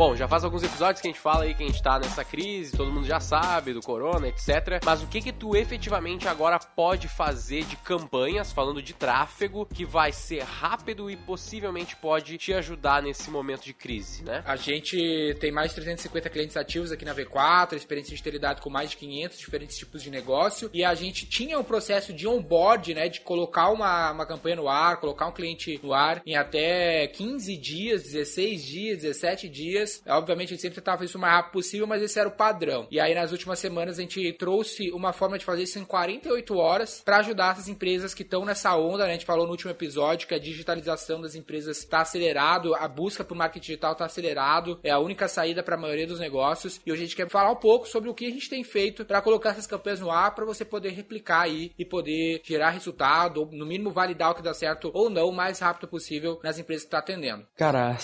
Bom, já faz alguns episódios que a gente fala aí que a gente tá nessa crise, todo mundo já sabe do corona, etc. Mas o que que tu efetivamente agora pode fazer de campanhas, falando de tráfego, que vai ser rápido e possivelmente pode te ajudar nesse momento de crise, né? A gente tem mais de 350 clientes ativos aqui na V4, experiência de ter lidado com mais de 500 diferentes tipos de negócio, e a gente tinha um processo de onboard, né, de colocar uma, uma campanha no ar, colocar um cliente no ar em até 15 dias, 16 dias, 17 dias, dias. Obviamente, a gente sempre tentava isso o mais rápido possível, mas esse era o padrão. E aí, nas últimas semanas, a gente trouxe uma forma de fazer isso em 48 horas para ajudar essas empresas que estão nessa onda. Né? A gente falou no último episódio que a digitalização das empresas está acelerado, a busca por marketing digital está acelerado, é a única saída para a maioria dos negócios. E hoje a gente quer falar um pouco sobre o que a gente tem feito para colocar essas campanhas no ar para você poder replicar aí e poder gerar resultado, ou no mínimo validar o que dá certo ou não o mais rápido possível nas empresas que está atendendo. Cara, é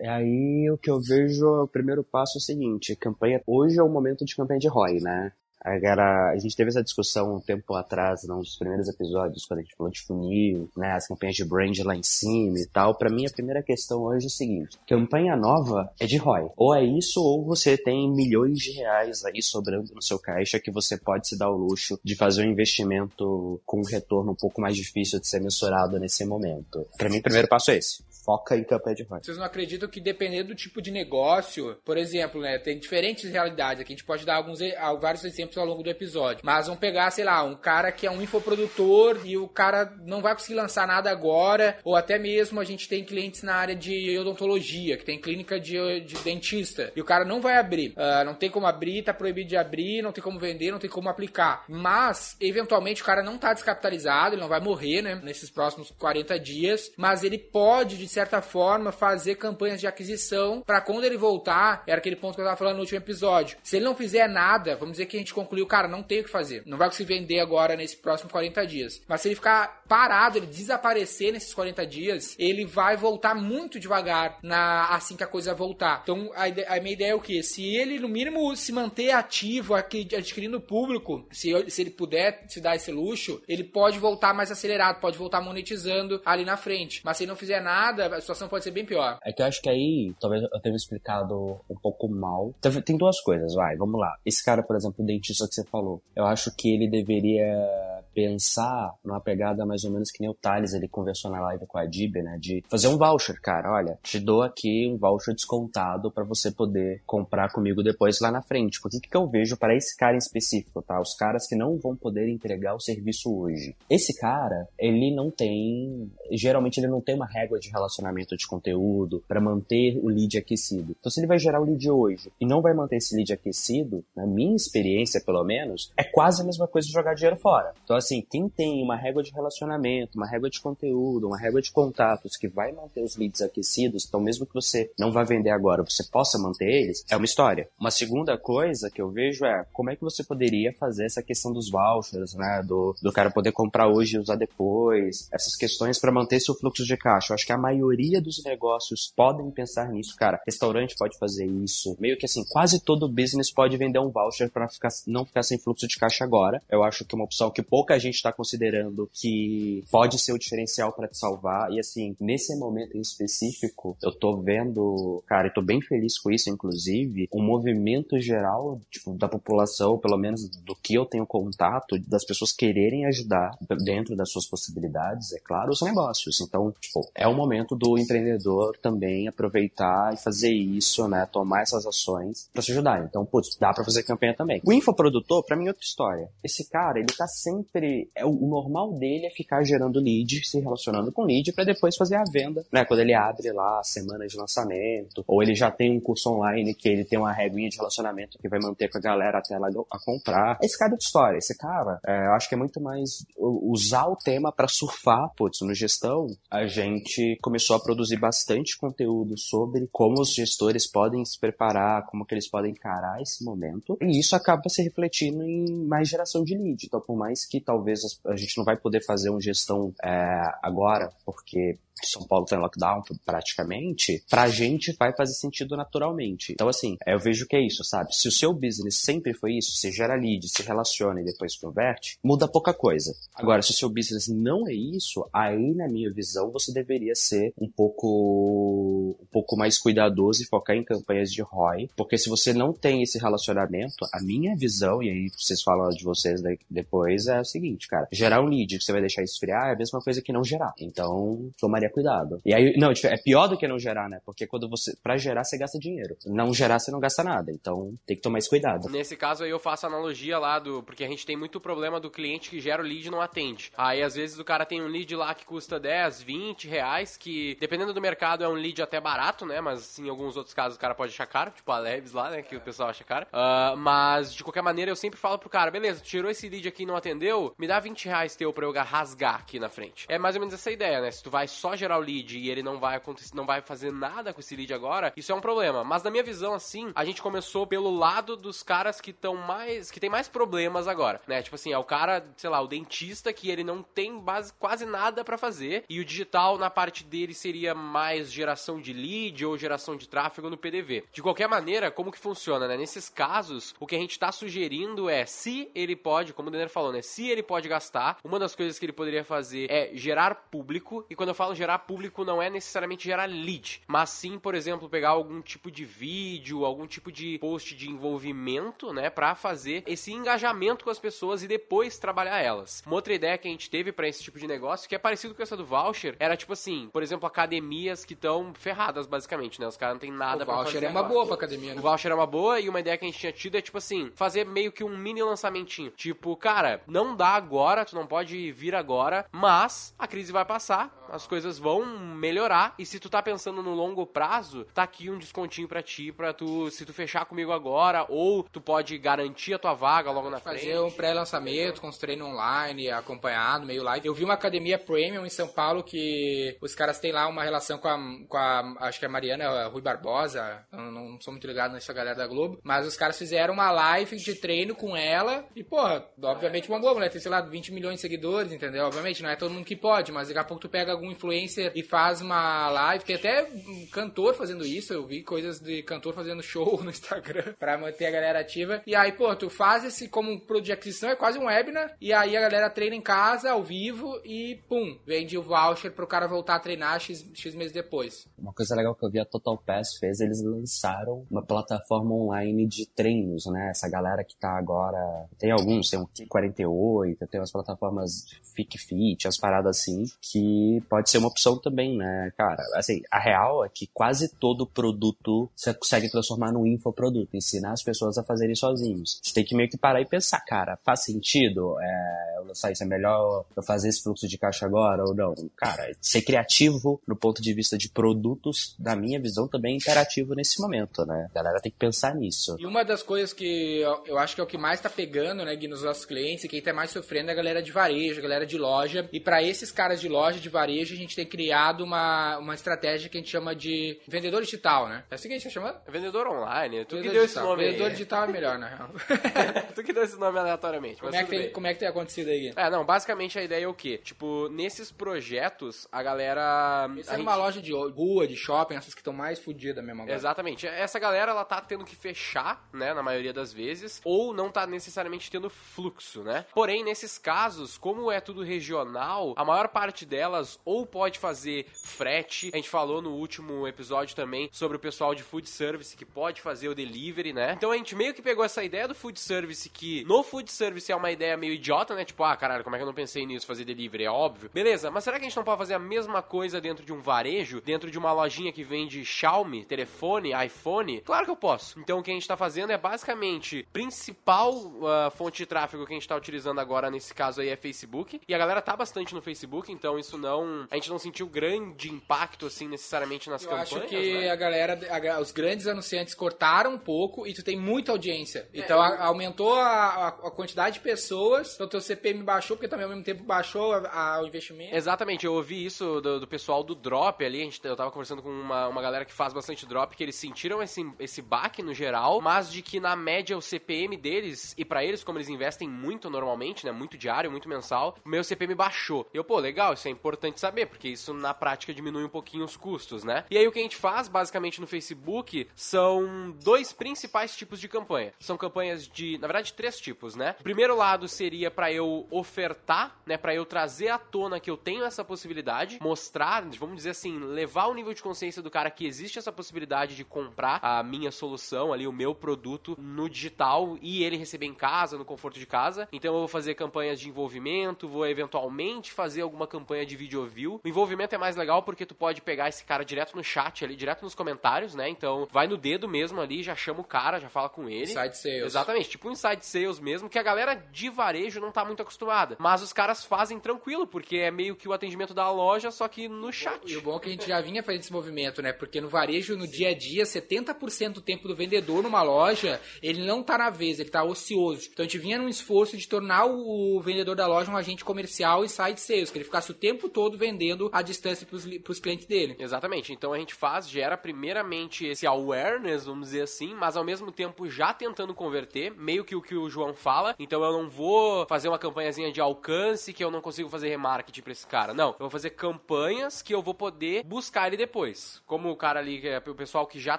aí o que eu vejo o primeiro passo é o seguinte, campanha, hoje é o momento de campanha de ROI, né? Agora, a gente teve essa discussão um tempo atrás, num dos primeiros episódios, quando a gente falou de funil, né, as campanhas de brand lá em cima e tal. Para mim, a primeira questão hoje é o seguinte: campanha nova é de ROI. Ou é isso, ou você tem milhões de reais aí sobrando no seu caixa que você pode se dar o luxo de fazer um investimento com um retorno um pouco mais difícil de ser mensurado nesse momento. Para mim, o primeiro passo é esse foca em de ROI. Vocês não acreditam que dependendo do tipo de negócio, por exemplo, né, tem diferentes realidades. Aqui a gente pode dar alguns, vários exemplos ao longo do episódio. Mas vamos pegar, sei lá, um cara que é um infoprodutor e o cara não vai conseguir lançar nada agora, ou até mesmo a gente tem clientes na área de odontologia, que tem clínica de, de dentista, e o cara não vai abrir. Uh, não tem como abrir, tá proibido de abrir, não tem como vender, não tem como aplicar. Mas, eventualmente, o cara não tá descapitalizado, ele não vai morrer, né, nesses próximos 40 dias, mas ele pode, de certa forma, fazer campanhas de aquisição para quando ele voltar, era aquele ponto que eu tava falando no último episódio. Se ele não fizer nada, vamos dizer que a gente concluiu, cara, não tem o que fazer. Não vai conseguir vender agora nesse próximo 40 dias. Mas se ele ficar parado, ele desaparecer nesses 40 dias, ele vai voltar muito devagar na assim que a coisa voltar. Então, a, a minha ideia é o que? Se ele, no mínimo, se manter ativo, adquirindo público, se, se ele puder se dar esse luxo, ele pode voltar mais acelerado, pode voltar monetizando ali na frente. Mas se ele não fizer nada, a situação pode ser bem pior. É que eu acho que aí, talvez eu tenha explicado um pouco mal. Tem duas coisas, vai, vamos lá. Esse cara, por exemplo, o dentista que você falou, eu acho que ele deveria pensar numa pegada mais ou menos que nem o Thales, ele conversou na live com a Dib, né, de fazer um voucher, cara, olha, te dou aqui um voucher descontado para você poder comprar comigo depois lá na frente. Porque o que, que eu vejo para esse cara em específico, tá? Os caras que não vão poder entregar o serviço hoje. Esse cara, ele não tem, geralmente ele não tem uma régua de relacionamento de conteúdo para manter o lead aquecido. Então se ele vai gerar o lead hoje e não vai manter esse lead aquecido, na minha experiência pelo menos, é quase a mesma coisa de jogar dinheiro fora. Então assim, quem tem uma régua de relacionamento, uma régua de conteúdo, uma régua de contatos que vai manter os leads aquecidos, então mesmo que você não vai vender agora, você possa manter eles, é uma história. Uma segunda coisa que eu vejo é como é que você poderia fazer essa questão dos vouchers, né, do, do cara poder comprar hoje e usar depois, essas questões para manter seu fluxo de caixa. Eu acho que a maioria dos negócios podem pensar nisso, cara. Restaurante pode fazer isso, meio que assim, quase todo business pode vender um voucher para ficar, não ficar sem fluxo de caixa agora. Eu acho que é uma opção que pouca a gente está considerando que pode ser o diferencial para te salvar. E assim, nesse momento em específico, eu tô vendo, cara, e tô bem feliz com isso, inclusive, um movimento geral tipo, da população, pelo menos do que eu tenho contato, das pessoas quererem ajudar dentro das suas possibilidades, é claro, os negócios. Então, tipo, é o momento do empreendedor também aproveitar e fazer isso, né? Tomar essas ações para se ajudar. Então, putz, dá para fazer campanha também. O infoprodutor, para mim, é outra história. Esse cara, ele tá sempre é o, normal dele é ficar gerando lead, se relacionando com lead para depois fazer a venda, né? Quando ele abre lá a semana de lançamento, ou ele já tem um curso online que ele tem uma reguinha de relacionamento que vai manter com a galera até ela a comprar. Esse cara é de história, esse cara, é, eu acho que é muito mais usar o tema para surfar, putz, no gestão, a gente começou a produzir bastante conteúdo sobre como os gestores podem se preparar, como que eles podem encarar esse momento, e isso acaba se refletindo em mais geração de lead. Então, por mais que talvez talvez a gente não vai poder fazer uma gestão é, agora, porque São Paulo tá em lockdown praticamente, pra gente vai fazer sentido naturalmente. Então, assim, eu vejo que é isso, sabe? Se o seu business sempre foi isso, se gera lead, se relaciona e depois converte, muda pouca coisa. Agora, se o seu business não é isso, aí, na minha visão, você deveria ser um pouco, um pouco mais cuidadoso e focar em campanhas de ROI, porque se você não tem esse relacionamento, a minha visão, e aí vocês falam de vocês depois, é o seguinte, cara, gerar um lead que você vai deixar esfriar é a mesma coisa que não gerar. Então, tomaria cuidado. E aí, não, é pior do que não gerar, né? Porque quando você, pra gerar, você gasta dinheiro. Não gerar, você não gasta nada. Então, tem que tomar esse cuidado. Nesse caso aí, eu faço analogia lá do, porque a gente tem muito problema do cliente que gera o lead e não atende. Aí, às vezes, o cara tem um lead lá que custa 10, 20 reais, que, dependendo do mercado, é um lead até barato, né? Mas, em alguns outros casos, o cara pode achar caro, tipo a Leves lá, né? Que o pessoal acha caro. Uh, mas, de qualquer maneira, eu sempre falo pro cara, beleza, tirou esse lead aqui e não atendeu, me dá 20 reais teu pra eu rasgar aqui na frente. É mais ou menos essa ideia, né? Se tu vai só gerar o lead e ele não vai acontecer, não vai fazer nada com esse lead agora, isso é um problema. Mas na minha visão, assim, a gente começou pelo lado dos caras que estão mais. que tem mais problemas agora, né? Tipo assim, é o cara, sei lá, o dentista que ele não tem base, quase nada para fazer. E o digital, na parte dele, seria mais geração de lead ou geração de tráfego no PDV. De qualquer maneira, como que funciona, né? Nesses casos, o que a gente tá sugerindo é se ele pode, como o Denner falou, né? Se ele pode gastar, uma das coisas que ele poderia fazer é gerar público. E quando eu falo gerar público, não é necessariamente gerar lead, mas sim, por exemplo, pegar algum tipo de vídeo, algum tipo de post de envolvimento, né, para fazer esse engajamento com as pessoas e depois trabalhar elas. Uma outra ideia que a gente teve para esse tipo de negócio, que é parecido com essa do voucher, era tipo assim, por exemplo, academias que estão ferradas basicamente, né? Os caras não tem nada para fazer. O voucher é uma boa pra academia, né? O voucher é uma boa e uma ideia que a gente tinha tido é tipo assim, fazer meio que um mini lançamentinho. Tipo, cara, não dá agora, tu não pode vir agora, mas a crise vai passar, as coisas vão melhorar e se tu tá pensando no longo prazo, tá aqui um descontinho para ti, para tu, se tu fechar comigo agora, ou tu pode garantir a tua vaga logo na Fazer frente. Fazer um pré-lançamento com os treinos online, acompanhado, meio live. Eu vi uma academia premium em São Paulo que os caras têm lá uma relação com a, com a acho que é a Mariana a Rui Barbosa, não, não sou muito ligado nessa galera da Globo, mas os caras fizeram uma live de treino com ela e, porra, obviamente uma boa mulher, tem, sei lá, 20 milhões de seguidores, entendeu? Obviamente, não é todo mundo que pode, mas daqui a pouco tu pega algum influencer e faz uma live, tem até um cantor fazendo isso, eu vi coisas de cantor fazendo show no Instagram pra manter a galera ativa. E aí, pô, tu faz esse como um produto de aquisição, é quase um webinar, e aí a galera treina em casa, ao vivo, e pum, vende o voucher pro cara voltar a treinar X, X meses depois. Uma coisa legal que eu vi a Total Pass fez, eles lançaram uma plataforma online de treinos, né? Essa galera que tá agora, tem alguns, tem um 48, tem umas plataformas Fit Fit, as paradas assim, que pode ser uma opção também, né, cara? Assim, a real é que quase todo produto você consegue transformar num infoproduto, ensinar as pessoas a fazerem sozinhos. Você tem que meio que parar e pensar, cara, faz sentido é, isso? É melhor eu fazer esse fluxo de caixa agora ou não? Cara, ser criativo no ponto de vista de produtos, da minha visão, também é imperativo nesse momento, né? A galera tem que pensar nisso. E uma das coisas que eu acho que é o que mais tá pegando, né, Gui, nos nossos clientes, e quem tá mais sofrendo é a galera de varejo, a galera de loja. E para esses caras de loja, de varejo, a gente tem criado uma, uma estratégia que a gente chama de vendedor digital, né? É o seguinte, você chama? Vendedor online. Tu vendedor que deu digital. esse nome Vendedor aí. digital é melhor, na real. tu que deu esse nome aleatoriamente. Como mas é, que tem, bem. como é que tem acontecido aí? É, não, basicamente a ideia é o quê? Tipo, nesses projetos, a galera. Isso é gente- uma loja de rua, de shopping, essas que estão mais fodidas mesmo agora. Exatamente. Essa galera, ela tá tendo que fechar, né, na maioria das vezes, ou não tá necessariamente tendo fluxo, né? Porém, nesses casos, como é tudo regional, a maior parte delas ou pode fazer frete. A gente falou no último episódio também sobre o pessoal de food service que pode fazer o delivery, né? Então a gente meio que pegou essa ideia do food service que no food service é uma ideia meio idiota, né? Tipo, ah, caralho, como é que eu não pensei nisso, fazer delivery? É óbvio. Beleza, mas será que a gente não pode fazer a mesma coisa dentro de um varejo, dentro de uma lojinha que vende Xiaomi, telefone, iPhone? Claro que eu posso. Então o que a gente tá fazendo é basicamente principal ah, fonte de tráfego que a gente tá utilizando agora nesse caso aí é Facebook. E a galera tá bastante no Facebook, então isso não. A gente não sentiu grande impacto assim necessariamente nas Eu campanhas. acho que né? a galera, a- os grandes anunciantes cortaram um pouco e tu tem muita audiência. Então a- aumentou a- a quantidade de pessoas, então teu CPM baixou, porque também ao mesmo tempo baixou a, a, o investimento. Exatamente, eu ouvi isso do, do, pessoal do drop ali, gente, eu tava conversando com uma, uma galera que faz bastante drop, que eles sentiram esse, esse baque no geral, mas de que na média o CPM deles, e para eles, como eles investem muito normalmente, né, muito diário, muito mensal, o meu CPM baixou. Eu, pô, legal, isso é importante saber, porque isso na prática diminui um pouquinho os custos, né? E aí o que a gente faz, basicamente, no Facebook, são dois principais tipos de campanha. São campanhas de, na verdade, três tipos, né? O primeiro lado seria para eu ofertar, né, para eu trazer à tona que eu tenho essa possibilidade, mostrar, vamos dizer assim, levar o nível de consciência do cara que existe essa possibilidade de comprar a minha solução ali, o meu produto no digital e ele receber em casa, no conforto de casa. Então eu vou fazer campanhas de envolvimento, vou eventualmente fazer alguma campanha de video view. O envolvimento é mais legal porque tu pode pegar esse cara direto no chat ali, direto nos comentários, né? Então vai no dedo mesmo ali, já chama o cara, já fala com ele. Inside sales. Exatamente, tipo um inside sales mesmo, que a galera de varejo não tá muito acostumada. Mas os caras fazem tranquilo, porque é meio que o atendimento da loja, só que no chat. E o bom é que a gente já vinha fazendo esse movimento, né? Porque no varejo, no dia a dia, 70% do tempo do vendedor numa loja, ele não tá na vez, ele tá ocioso. Então a gente vinha num esforço de tornar o vendedor da loja um agente comercial e side sales, que ele ficasse o tempo todo vendendo à distância pros, pros clientes dele. Exatamente. Então a gente faz, gera primeiramente esse awareness, vamos dizer assim, mas ao mesmo tempo já tentando converter, meio que o que o João fala. Então eu não vou fazer uma campanhazinha de alcance que eu não consigo fazer remarketing pra esse cara. Não, eu vou fazer campanhas que eu vou poder buscar ele depois. Como o cara ali, é o pessoal que já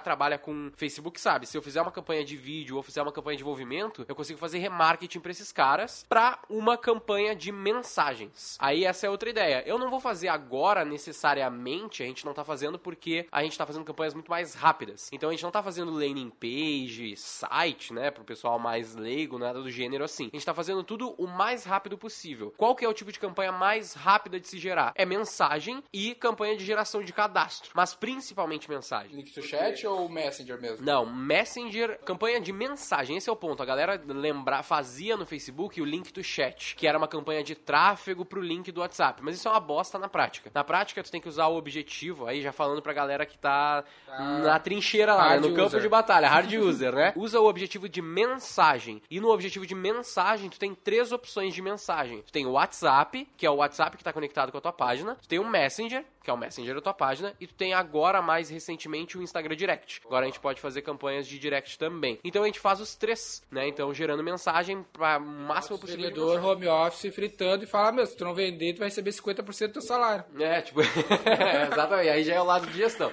trabalha com Facebook sabe, se eu fizer uma campanha de vídeo ou fizer uma campanha de envolvimento, eu consigo fazer remarketing pra esses caras pra uma campanha de mensagens. Aí essa é outra ideia. Eu não vou fazer agora necessariamente, a gente não tá fazendo porque a gente tá fazendo campanhas muito mais rápidas. Então a gente não tá fazendo landing page, site, né, pro pessoal mais leigo, nada do gênero assim. A gente tá fazendo tudo o mais rápido possível. Qual que é o tipo de campanha mais rápida de se gerar? É mensagem e campanha de geração de cadastro, mas principalmente mensagem. Link to chat ou Messenger mesmo? Não, Messenger, campanha de mensagem, esse é o ponto. A galera lembrar, fazia no Facebook o link to chat, que era uma campanha de tráfego pro link do WhatsApp, mas isso é uma bosta na prática. Na prática, tu tem que usar o objetivo, aí já falando pra galera que tá ah, na trincheira lá, né, no campo user. de batalha, hard user, né? Usa o objetivo de mensagem. E no objetivo de mensagem, tu tem três opções de mensagem. Tu tem o WhatsApp, que é o WhatsApp que tá conectado com a tua página. Tu tem o Messenger, que é o Messenger da tua página, e tu tem agora, mais recentemente, o Instagram Direct. Agora a gente pode fazer campanhas de Direct também. Então a gente faz os três, né? Então gerando mensagem para máximo possível. Vendedor, home office, fritando e fala, meu, se tu não vender, tu vai receber 50% do teu salário. É, tipo, exatamente, aí já é o lado de gestão.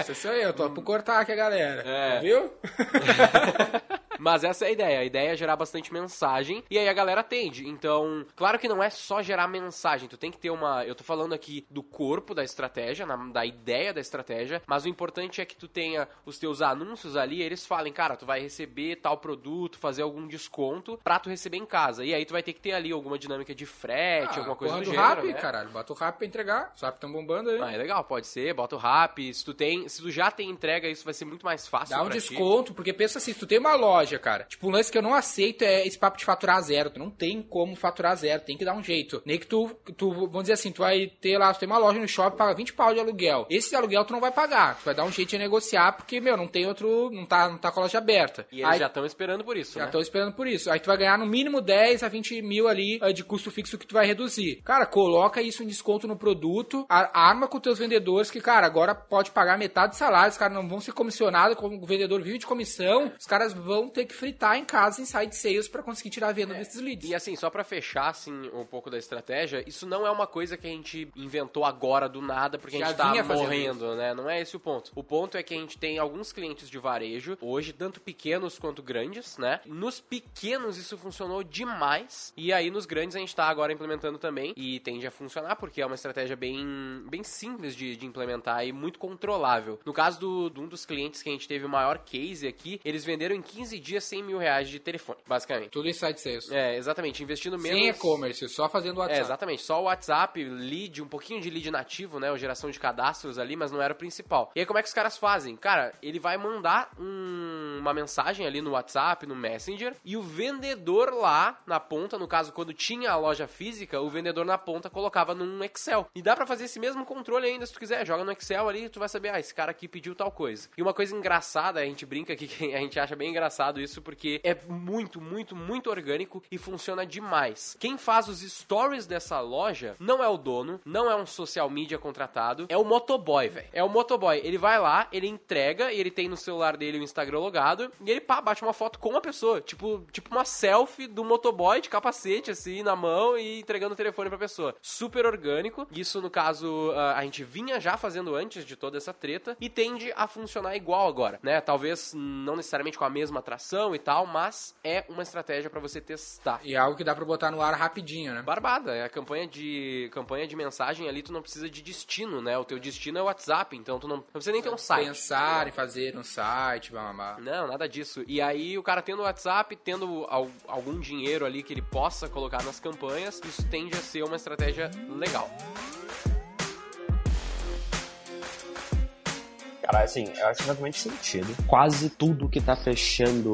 Isso sou eu, tô por cortar aqui a galera. É. Viu? Mas essa é a ideia. A ideia é gerar bastante mensagem e aí a galera atende. Então, claro que não é só gerar mensagem. Tu tem que ter uma. Eu tô falando aqui do corpo da estratégia, na, da ideia da estratégia, mas o importante é que tu tenha os teus anúncios ali, eles falem, cara, tu vai receber tal produto, fazer algum desconto pra tu receber em casa. E aí tu vai ter que ter ali alguma dinâmica de frete, ah, alguma coisa do, do gênero. Rap, né? caralho. Bota o rap pra entregar. Os rap tão bombando aí. Ah, é legal, pode ser. Bota o rap. Se tu tem. Se tu já tem entrega, isso vai ser muito mais fácil. Dá um desconto, ti. porque pensa assim, se tu tem uma loja, cara. Tipo, um lance que eu não aceito é esse papo de faturar zero. Tu não tem como faturar zero, tem que dar um jeito. Nem que tu, tu vamos dizer assim, tu vai ter lá, tu tem uma loja no shopping, paga 20 pau de aluguel. Esse aluguel tu não vai pagar. Tu vai dar um jeito de negociar, porque, meu, não tem outro, não tá, não tá com a loja aberta. E eles Aí, já estão esperando por isso, Já estão né? esperando por isso. Aí tu vai ganhar no mínimo 10 a 20 mil ali eh, de custo fixo que tu vai reduzir. Cara, coloca isso em desconto no produto, arma com teus vendedores que, cara, agora pode pagar metade do salário, os caras não vão ser comissionados, como o vendedor vive de comissão, os caras vão ter que fritar em casa inside sales para conseguir tirar a venda é. desses leads. E assim, só para fechar assim um pouco da estratégia, isso não é uma coisa que a gente inventou agora do nada porque Já a gente tá morrendo, isso. né? Não é esse o ponto. O ponto é que a gente tem alguns clientes de varejo hoje, tanto pequenos quanto grandes, né? Nos pequenos isso funcionou demais e aí nos grandes a gente tá agora implementando também e tende a funcionar porque é uma estratégia bem, bem simples de, de implementar e muito controlável. No caso do, de um dos clientes que a gente teve o maior case aqui, eles venderam em 15 dias 100 mil reais de telefone, basicamente. Tudo inside sales. É, exatamente. Investindo menos... Sem e-commerce, só fazendo WhatsApp. É, exatamente. Só o WhatsApp, lead, um pouquinho de lead nativo, né? Ou geração de cadastros ali, mas não era o principal. E aí como é que os caras fazem? Cara, ele vai mandar um uma mensagem ali no WhatsApp, no Messenger, e o vendedor lá na ponta, no caso, quando tinha a loja física, o vendedor na ponta colocava num Excel. E dá para fazer esse mesmo controle ainda, se tu quiser. Joga no Excel ali, tu vai saber, ah, esse cara aqui pediu tal coisa. E uma coisa engraçada, a gente brinca aqui, que a gente acha bem engraçado isso, porque é muito, muito, muito orgânico e funciona demais. Quem faz os stories dessa loja não é o dono, não é um social media contratado, é o motoboy, velho. É o motoboy. Ele vai lá, ele entrega e ele tem no celular dele o Instagram logado e ele pá, bate uma foto com a pessoa. Tipo, tipo uma selfie do motoboy de capacete, assim, na mão e entregando o telefone pra pessoa. Super orgânico. Isso, no caso, a gente vinha já fazendo antes de toda essa treta e tende a funcionar igual agora, né? Talvez não necessariamente com a mesma atração e tal, mas é uma estratégia para você testar. E é algo que dá pra botar no ar rapidinho, né? Barbada, é a campanha de campanha de mensagem ali, tu não precisa de destino, né? O teu destino é o WhatsApp, então tu não, não precisa nem ter um site. Pensar em fazer um site, blá, blá, blá. Não, nada disso. E aí o cara tendo o WhatsApp, tendo al- algum dinheiro ali que ele possa colocar nas campanhas, isso tende a ser uma estratégia legal. Cara, assim, eu acho muito sentido. Quase tudo que tá fechando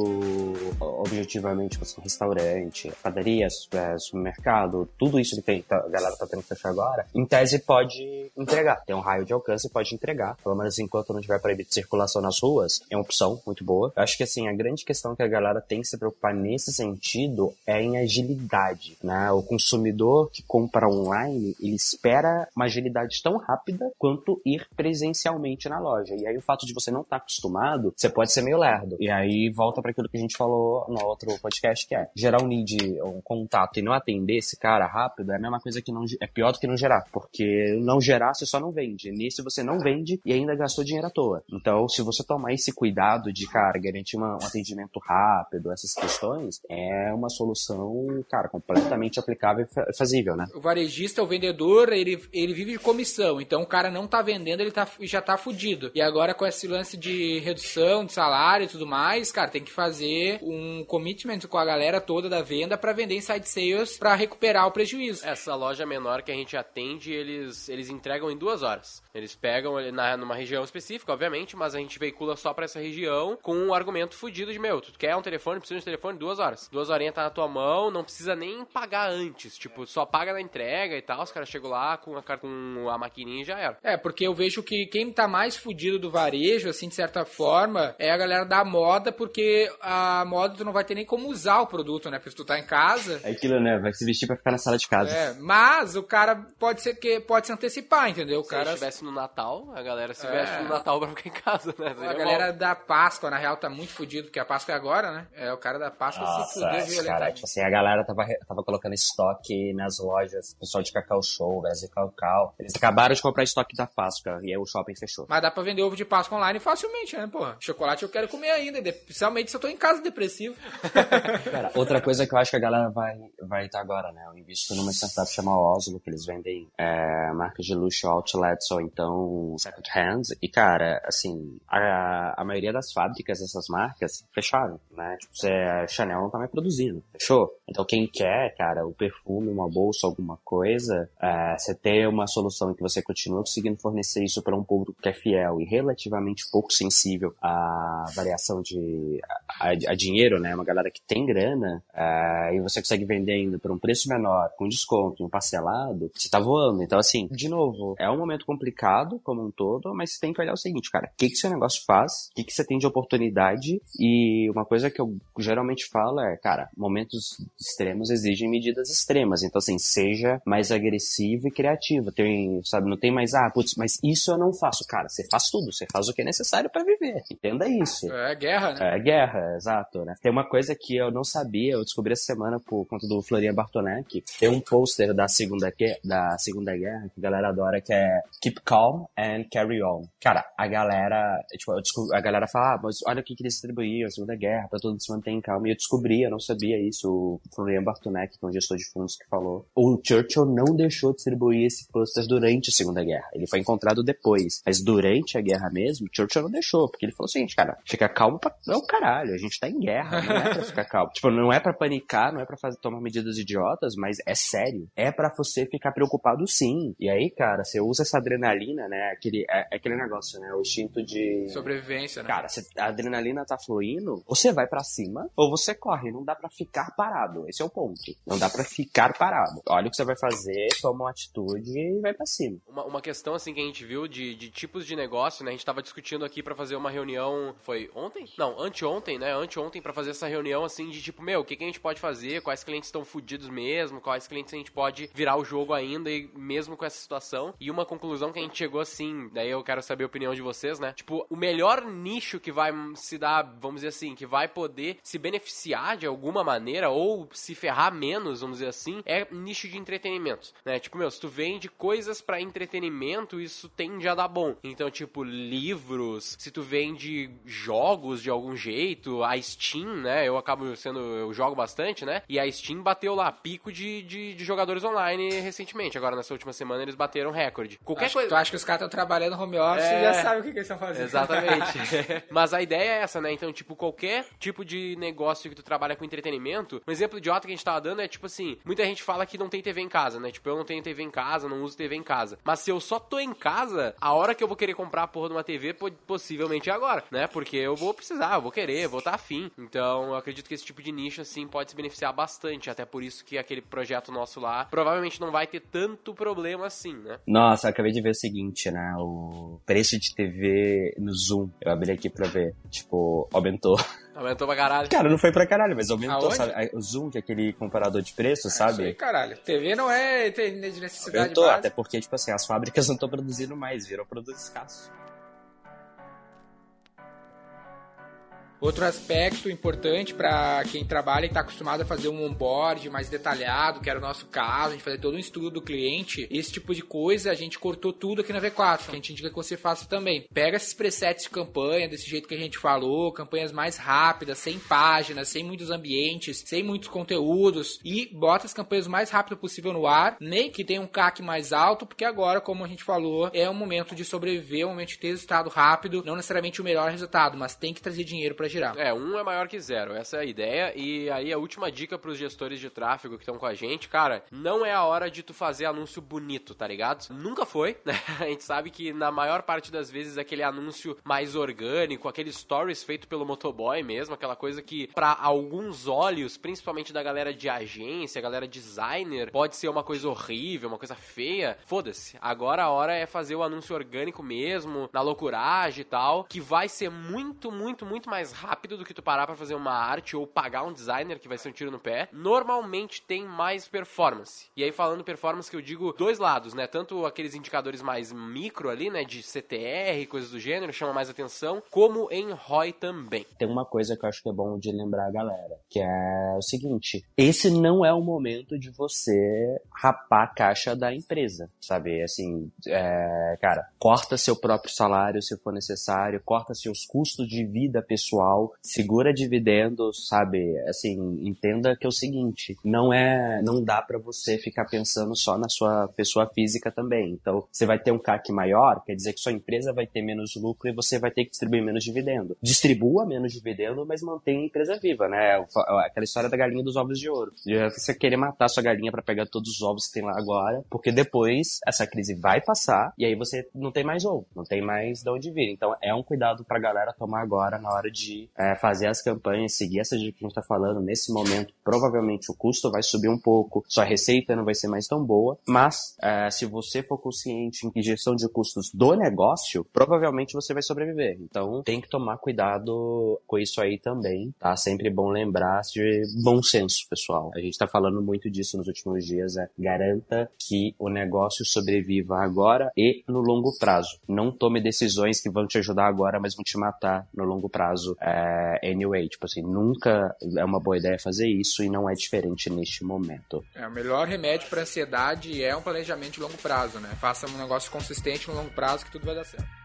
objetivamente, tipo assim, restaurante, padaria, é, supermercado, tudo isso que tem, tá- a galera tá tendo que fechar agora, em tese pode entregar. Tem um raio de alcance e pode entregar. Pelo menos enquanto não tiver proibido circulação nas ruas, é uma opção muito boa. Eu acho que, assim, a grande questão que a galera tem que se preocupar nesse sentido é em agilidade, né? O consumidor que compra online, ele espera uma agilidade tão rápida quanto ir presencialmente na loja. E aí o fato de você não estar acostumado, você pode ser meio lerdo. E aí volta para aquilo que a gente falou no outro podcast, que é gerar um need, um contato e não atender esse cara rápido é a mesma coisa que não é pior do que não gerar, porque não gerar você só não vende. Nesse você não vende e ainda gastou dinheiro à toa. Então, se você tomar esse cuidado de, cara, garantir uma- um atendimento rápido, essas questões, é uma solução, cara, completamente aplicável e fa- fazível, né? O varejista, o vendedor, ele, ele vive de comissão. Então o cara não tá vendendo, ele tá, já tá fudido. E agora com esse lance de redução de salário e tudo mais, cara, tem que fazer um commitment com a galera toda da venda pra vender inside sales pra recuperar o prejuízo. Essa loja menor que a gente atende, eles, eles entregam em duas horas. Eles pegam na, numa região específica, obviamente, mas a gente veicula só pra essa região com um argumento fudido de, meu, tu quer um telefone, precisa de um telefone, duas horas. Duas horinhas tá na tua mão, não precisa nem pagar antes. Tipo, só paga na entrega e tal, os caras chegam lá com a, com a maquininha e já era. É, porque eu vejo que quem tá mais fudido do varejo, assim, de certa forma, é a galera da moda, porque a moda tu não vai ter nem como usar o produto, né? Porque se tu tá em casa. É aquilo, né? Vai se vestir pra ficar na sala de casa. É, mas o cara pode ser que pode se antecipar, entendeu? O Se cara estivesse no Natal, a galera se É. veste no Natal pra ficar em casa, né? A Seria galera da Páscoa, na real, tá muito fudido, porque a Páscoa é agora, né? É, o cara da Páscoa se Nossa, fudeu esse cara, violentamente. tipo assim, a galera tava, tava colocando estoque nas lojas, pessoal de Cacau Show, Brasil Cacau. Eles acabaram de comprar estoque da Páscoa e aí o shopping fechou. Mas dá pra vender ovo de Páscoa online facilmente, né, porra? Chocolate eu quero comer ainda, principalmente se eu tô em casa depressivo. Cara, outra coisa que eu acho que a galera vai vai estar agora, né? Eu invisto numa startup chamada Oslo, que eles vendem é, marcas de luxo, outlets ou então second hands. E, cara, assim, a, a maioria das fábricas dessas marcas fecharam, né? Tipo, você, a Chanel não tá mais produzindo, fechou. Então, quem quer, cara, o perfume, uma bolsa, alguma coisa, é, você ter uma solução em que você continua conseguindo fornecer isso para um público que é fiel e relativamente pouco sensível à variação de a, a dinheiro, né? Uma galera que tem grana é, e você consegue vender ainda por um preço menor, com desconto, um parcelado, você tá voando. Então, assim, de novo, é um momento complicado como um todo, mas você tem que olhar o seguinte, cara, o que que seu negócio faz, o que que você tem de oportunidade e uma coisa que eu geralmente falo é, cara, momentos extremos exigem medidas extremas. Então, assim, seja mais agressivo e criativo. Tem, sabe, não tem mais, ah, putz, mas isso eu não faço. Cara, você faz tudo, você faz o que é necessário para viver. Entenda isso. É guerra, né? É guerra, exato, né? Tem uma coisa que eu não sabia, eu descobri essa semana por conta do Florian Bartonek. Tem um pôster da segunda, da segunda Guerra que a galera adora, que é Keep Calm and Carry On. Cara, a galera, tipo, descobri- a galera fala, ah, mas olha o que que eles distribuíam, a Segunda Guerra, pra todo mundo se manter em calma. E eu descobri, eu não sabia isso, o Florian Bartonek, que é um gestor de fundos que falou. O Churchill não deixou de distribuir esse pôster durante a Segunda Guerra. Ele foi encontrado depois. Mas durante a guerra mesmo, Churchill não deixou, porque ele falou o seguinte, cara, fica calmo pra... é o caralho, a gente tá em guerra, não é pra ficar calmo. tipo, não é pra panicar, não é pra fazer, tomar medidas idiotas, mas é sério. É pra você ficar preocupado sim. E aí, cara, você usa essa adrenalina, né, aquele, é, é aquele negócio, né, o instinto de... Sobrevivência, né? Cara, se a adrenalina tá fluindo, você vai para cima ou você corre, não dá para ficar parado. Esse é o ponto. Não dá para ficar parado. Olha o que você vai fazer, toma uma atitude e vai para cima. Uma, uma questão assim que a gente viu de, de tipos de negócio, né? A gente tava discutindo aqui para fazer uma reunião, foi ontem? Não, anteontem, né? Anteontem para fazer essa reunião assim de tipo, meu, o que, que a gente pode fazer? Quais clientes estão fudidos mesmo? Quais clientes a gente pode virar o jogo ainda e mesmo com essa situação? E uma conclusão que a gente chegou assim, daí eu quero saber a opinião de vocês, né? Tipo, o melhor nicho que vai se dar, vamos dizer assim, que vai poder se beneficiar de alguma maneira ou se ferrar menos, vamos dizer assim, é nicho de entretenimento, né? Tipo, meu, se tu vende coisas para entretenimento, isso tende a dar bom. Então, tipo, livros, se tu vende jogos de algum jeito, a Steam, né? Eu acabo sendo, eu jogo bastante, né? E a Steam bateu lá pico de, de, de jogadores online recentemente. Agora, nessa última semana, eles bateram recorde. Qualquer acho, coisa. Tu acha que os caras estão trabalhando home office É. e já sabem o que, que eles estão fazendo. Exatamente. Mas a ideia é essa, né? Então, tipo, qualquer tipo de negócio que tu trabalha com entretenimento, um exemplo idiota que a gente tava dando é, tipo assim, muita gente fala que não tem TV em casa, né? Tipo, eu não tenho TV em casa, não uso TV em casa. Mas se eu só tô em casa, a hora que eu vou querer comprar a porra de uma TV, po- possivelmente é agora, né? Porque eu vou precisar, eu vou querer, eu vou estar afim. Então, eu acredito que esse tipo de nicho, assim, pode se beneficiar bastante. Até por isso que aquele projeto nosso lá provavelmente não vai ter tanto problema assim, né? Nossa, eu acabei de ver o seguinte, né? O preço de TV no Zoom, eu abri aqui pra ver, tipo, aumentou. Aumentou pra caralho. Cara, não foi pra caralho, mas aumentou, Aonde? sabe? O Zoom, que é aquele comparador de preço, aí, sabe? caralho. TV não é de necessidade Aumentou, básica. até porque, tipo assim, as fábricas não estão produzindo mais, viram produto escasso. Outro aspecto importante para quem trabalha e está acostumado a fazer um onboard mais detalhado, que era o nosso caso, a gente fazer todo um estudo do cliente, esse tipo de coisa a gente cortou tudo aqui na V4. A gente indica que você faça também. Pega esses presets de campanha, desse jeito que a gente falou, campanhas mais rápidas, sem páginas, sem muitos ambientes, sem muitos conteúdos e bota as campanhas o mais rápido possível no ar, nem que tenha um CAC mais alto, porque agora, como a gente falou, é um momento de sobreviver, um momento de ter resultado rápido, não necessariamente o melhor resultado, mas tem que trazer dinheiro para girar. É, um é maior que zero, essa é a ideia. E aí a última dica pros gestores de tráfego que estão com a gente, cara, não é a hora de tu fazer anúncio bonito, tá ligado? Nunca foi, né? A gente sabe que na maior parte das vezes aquele anúncio mais orgânico, aquele stories feito pelo motoboy mesmo, aquela coisa que pra alguns olhos, principalmente da galera de agência, galera designer, pode ser uma coisa horrível, uma coisa feia. Foda-se. Agora a hora é fazer o anúncio orgânico mesmo, na loucuragem e tal, que vai ser muito, muito, muito mais rápido do que tu parar pra fazer uma arte ou pagar um designer, que vai ser um tiro no pé. Normalmente tem mais performance. E aí falando performance que eu digo dois lados, né? Tanto aqueles indicadores mais micro ali, né, de CTR, coisas do gênero, chama mais atenção, como em ROI também. Tem uma coisa que eu acho que é bom de lembrar a galera, que é o seguinte: esse não é o momento de você rapar a caixa da empresa, sabe? Assim, é, cara, corta seu próprio salário se for necessário, corta seus custos de vida pessoal, segura dividendos, sabe? Assim, entenda que é o seguinte: não é, não dá pra você ficar pensando só na sua pessoa física também. Então, você vai ter um CAC maior, quer dizer que sua empresa vai ter menos lucro e você vai ter que distribuir menos dividendo. Distribua menos dividendo, mas mantenha a empresa viva, né? Aquela história da galinha dos ovos de ouro. De Você querer matar sua galinha pra pegar todos os ovos que tem lá agora, porque depois essa crise vai passar e aí você não tem mais ovo, não tem mais de onde vir. Então, é um cuidado pra galera tomar agora na hora de é, fazer as campanhas, seguir essa dica que a gente tá falando nesse momento. Provavelmente o custo vai subir um pouco, sua receita não vai ser mais tão boa, mas é, se você for consciente em gestão de custos do negócio, provavelmente você vai sobreviver. Então tem que tomar cuidado com isso aí também, tá? Sempre bom lembrar de bom senso, pessoal. A gente tá falando muito disso nos últimos dias, é garanta que o negócio sobreviva agora e no longo prazo. Não tome decisões que vão te ajudar agora, mas vão te matar no longo prazo. É, anyway, tipo assim, nunca é uma boa ideia fazer isso e não é diferente neste momento. É, o melhor remédio para ansiedade é um planejamento de longo prazo, né? Faça um negócio consistente no longo prazo que tudo vai dar certo.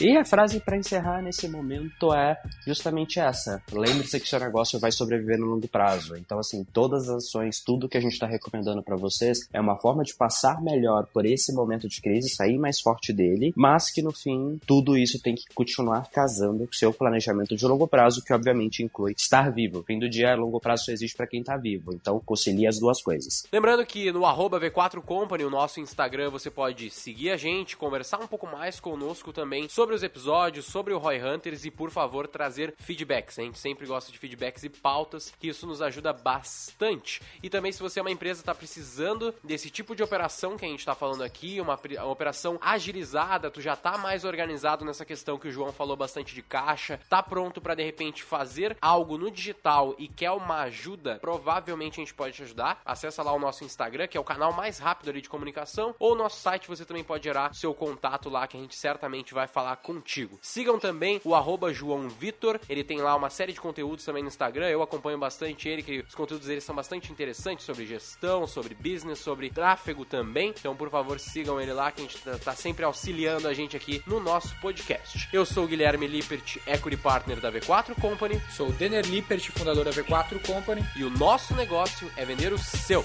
E a frase para encerrar nesse momento é justamente essa: lembre-se que seu negócio vai sobreviver no longo prazo. Então, assim, todas as ações, tudo que a gente está recomendando para vocês é uma forma de passar melhor por esse momento de crise, sair mais forte dele, mas que no fim tudo isso tem que continuar casando com seu planejamento de longo prazo, que obviamente inclui estar vivo. Fim do dia, longo prazo só existe para quem tá vivo. Então, concilie as duas coisas. Lembrando que no V4Company, o nosso Instagram, você pode seguir a gente, conversar um pouco mais conosco também sobre os episódios, sobre o Roy Hunters e, por favor, trazer feedbacks. A gente sempre gosta de feedbacks e pautas, que isso nos ajuda bastante. E também, se você é uma empresa está precisando desse tipo de operação que a gente está falando aqui, uma, uma, operação agilizada, tu já está mais organizado nessa questão que o João falou bastante de caixa, tá pronto para de repente fazer algo no digital e quer uma ajuda, provavelmente a gente pode te ajudar. Acessa lá o nosso Instagram, que é o canal mais rápido ali de comunicação, ou o nosso site você também pode gerar seu contato lá que a gente certamente vai falar contigo. Sigam também o arroba João Vitor, ele tem lá uma série de conteúdos também no Instagram, eu acompanho bastante ele, que os conteúdos dele são bastante interessantes sobre gestão, sobre business, sobre tráfego também. Então, por favor, sigam ele lá que a gente tá, tá sempre auxiliando a gente aqui no nosso podcast. Eu sou o Guilherme Lippert, Equity Partner da V4 Company. Sou o Denner Lippert, fundador da V4 Company. E o nosso negócio é vender o seu.